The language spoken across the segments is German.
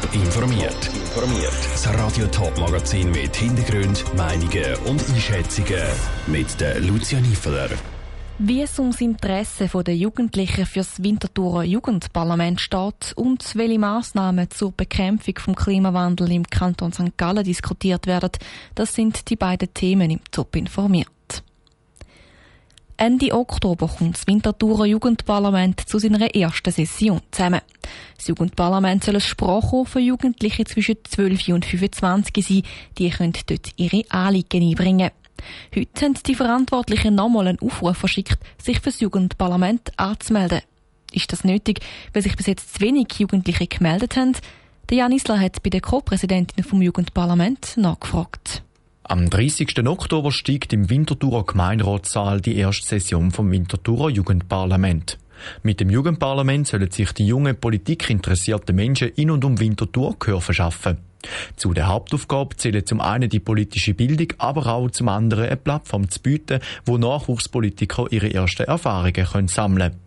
Top informiert. Informiert. Das Radio Top Magazin mit Hintergrund, Meinungen und Einschätzungen mit der Lucia Niefeler. Wie es ums Interesse der Jugendlichen für das Winterthurer Jugendparlament steht und welche Massnahmen zur Bekämpfung vom Klimawandel im Kanton St. Gallen diskutiert werden, das sind die beiden Themen im Top informiert. Ende Oktober kommt das Winterthurer Jugendparlament zu seiner ersten Session zusammen. Das Jugendparlament soll ein Sprachrohr für Jugendliche zwischen 12 und 25 sein. Die können dort ihre Anliegen einbringen. Heute haben die Verantwortlichen nochmal einen Aufruf verschickt, sich für das Jugendparlament anzumelden. Ist das nötig, weil sich bis jetzt zu wenig Jugendliche gemeldet haben? Der Jan Isler hat bei der Co-Präsidentin vom Jugendparlament nachgefragt. Am 30. Oktober steigt im Winterthurer Gemeinderatssaal die erste Session vom Winterthurer Jugendparlament. Mit dem Jugendparlament sollen sich die jungen politikinteressierten Menschen in und um Winterthur Gehör verschaffen. Zu der Hauptaufgabe zählen zum einen die politische Bildung, aber auch zum anderen eine Plattform zu bieten, wo Nachwuchspolitiker ihre ersten Erfahrungen können sammeln können.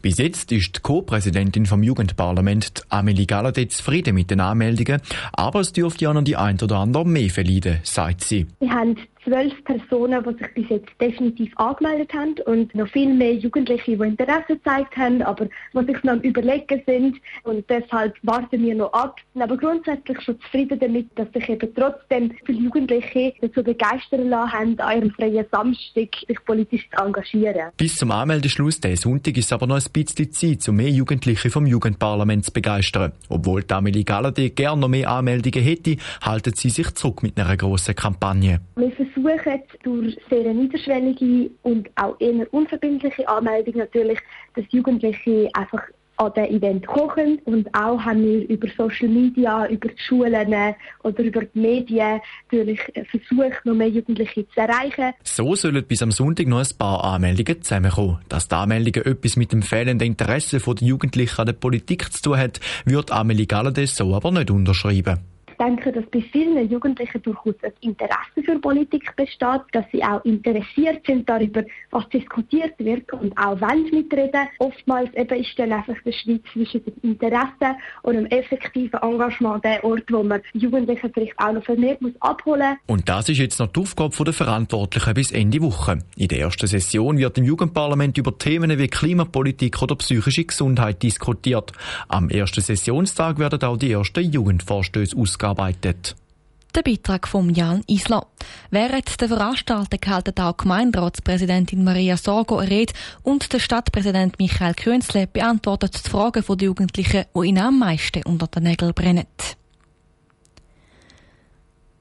Bis jetzt ist die Co-Präsidentin vom Jugendparlament, Amelie Galladay, zufrieden mit den Anmeldungen, aber es dürfte ja noch die ein oder andere mehr verleiden, sagt sie. Wir haben zwölf Personen, die sich bis jetzt definitiv angemeldet haben und noch viel mehr Jugendliche, die Interesse gezeigt haben, aber die sich noch am Überlegen sind und deshalb warten wir noch ab. Aber grundsätzlich schon zufrieden damit, dass sich eben trotzdem viele Jugendliche dazu begeistern lassen haben, an ihrem freien Samstag sich politisch zu engagieren. Bis zum Anmeldeschluss diesen Sonntag ist aber noch ein bisschen Zeit, um mehr Jugendliche vom Jugendparlament zu begeistern. Obwohl Amelie Galladay gerne noch mehr Anmeldungen hätte, halten sie sich zurück mit einer grossen Kampagne. Wir versuchen durch sehr niederschwellige und auch eher unverbindliche Anmeldungen natürlich, dass Jugendliche einfach an den Event kochen und auch haben wir über Social Media, über die Schulen oder über die Medien natürlich versucht, noch mehr Jugendliche zu erreichen. So sollen bis am Sonntag noch ein paar Anmeldungen zusammenkommen. Dass die Anmeldungen etwas mit dem fehlenden Interesse der Jugendlichen an der Politik zu tun hat, wird Amelie Galladay so aber nicht unterschreiben denke, dass bei vielen Jugendlichen durchaus ein Interesse für Politik besteht, dass sie auch interessiert sind darüber, was diskutiert wird und auch wollen mitreden. Oftmals eben ist dann einfach der Schweiz zwischen dem Interesse und dem effektiven Engagement der Ort, wo man Jugendliche vielleicht auch noch vermehrt muss abholen Und das ist jetzt noch die Aufgabe der Verantwortlichen bis Ende Woche. In der ersten Session wird im Jugendparlament über Themen wie Klimapolitik oder psychische Gesundheit diskutiert. Am ersten Sessionstag werden auch die ersten Jugendvorstöße ausgearbeitet arbeitet. Der Beitrag von Jan Isler. Während der Veranstaltung halten auch Gemeinderatspräsidentin Maria Sorgo eine Rede und der Stadtpräsident Michael Könzle beantwortet die Fragen der Jugendlichen, die ihnen am meisten unter den Nägeln brennen.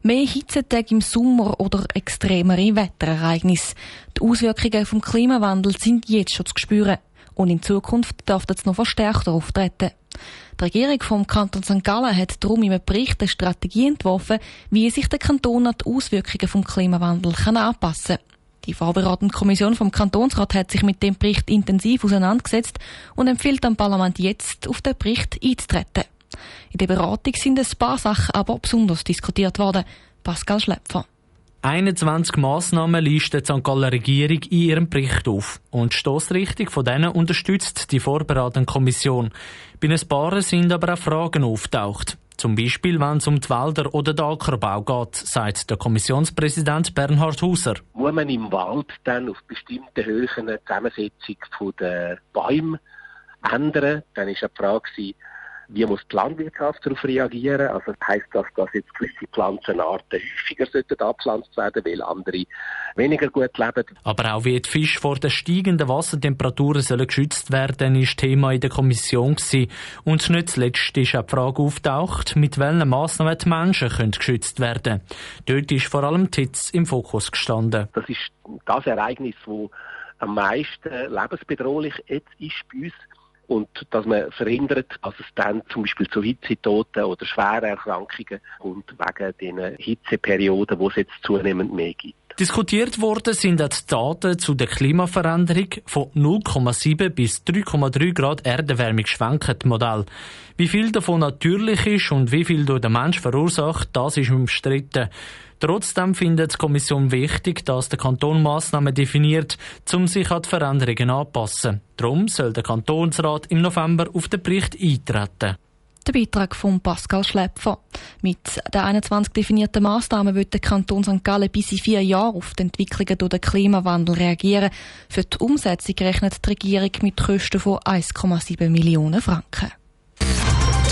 Mehr Hitzetage im Sommer oder extremere Wetterereignisse. Die Auswirkungen vom Klimawandel sind jetzt schon zu spüren. Und in Zukunft darf das noch verstärkter auftreten. Die Regierung vom Kanton St. Gallen hat darum im Bericht eine Strategie entworfen, wie sich der Kanton an die Auswirkungen vom Klimawandel anpassen kann. Die vorbereitende Kommission vom Kantonsrat hat sich mit dem Bericht intensiv auseinandergesetzt und empfiehlt dem Parlament jetzt, auf den Bericht einzutreten. In der Beratung sind ein paar Sachen aber besonders diskutiert worden. Pascal Schlepfer. 21 Massnahmen listet die St. Galler Regierung in ihrem Bericht auf. Und die Stossrichtung von denen unterstützt die vorbereitende Kommission. Bei ein paar sind aber auch Fragen auftaucht. Zum Beispiel, wenn es um die Wälder oder den Ackerbau geht, sagt der Kommissionspräsident Bernhard Hauser. Muss man im Wald dann auf bestimmte Höhen die Zusammensetzung der Bäume ändern? Dann ist die Frage, wie muss die Landwirtschaft darauf reagieren? Also heißt das, dass jetzt gewisse Pflanzenarten häufiger sollten abpflanzt werden, weil andere weniger gut leben? Aber auch wie die Fische vor den steigenden Wassertemperaturen sollen geschützt werden, ist Thema in der Kommission gewesen. Und nicht zuletzt ist auch die Frage auftaucht, mit welchen Massnahmen die Menschen können geschützt werden. Dort ist vor allem Hitze im Fokus gestanden. Das ist das Ereignis, das am meisten lebensbedrohlich jetzt ist bei uns und dass man verhindert, dass es dann zum Beispiel zu Hitzetoten oder schweren Erkrankungen kommt wegen den Hitzeperioden, wo es jetzt zunehmend mehr gibt. Diskutiert worden sind die Daten zu der Klimaveränderung von 0,7 bis 3,3 Grad Erderwärmung schwankend Modell. Wie viel davon natürlich ist und wie viel durch den Mensch verursacht, das ist umstritten. Trotzdem findet die Kommission wichtig, dass der Kanton Massnahmen definiert, um sich an die Veränderungen anzupassen. Darum soll der Kantonsrat im November auf den Bericht eintreten. Der Beitrag von Pascal Schläpfer. Mit den 21 definierten Massnahmen wird der Kanton St. Gallen bis in vier Jahren auf die Entwicklungen durch den Klimawandel reagieren. Für die Umsetzung rechnet die Regierung mit Kosten von 1,7 Millionen Franken.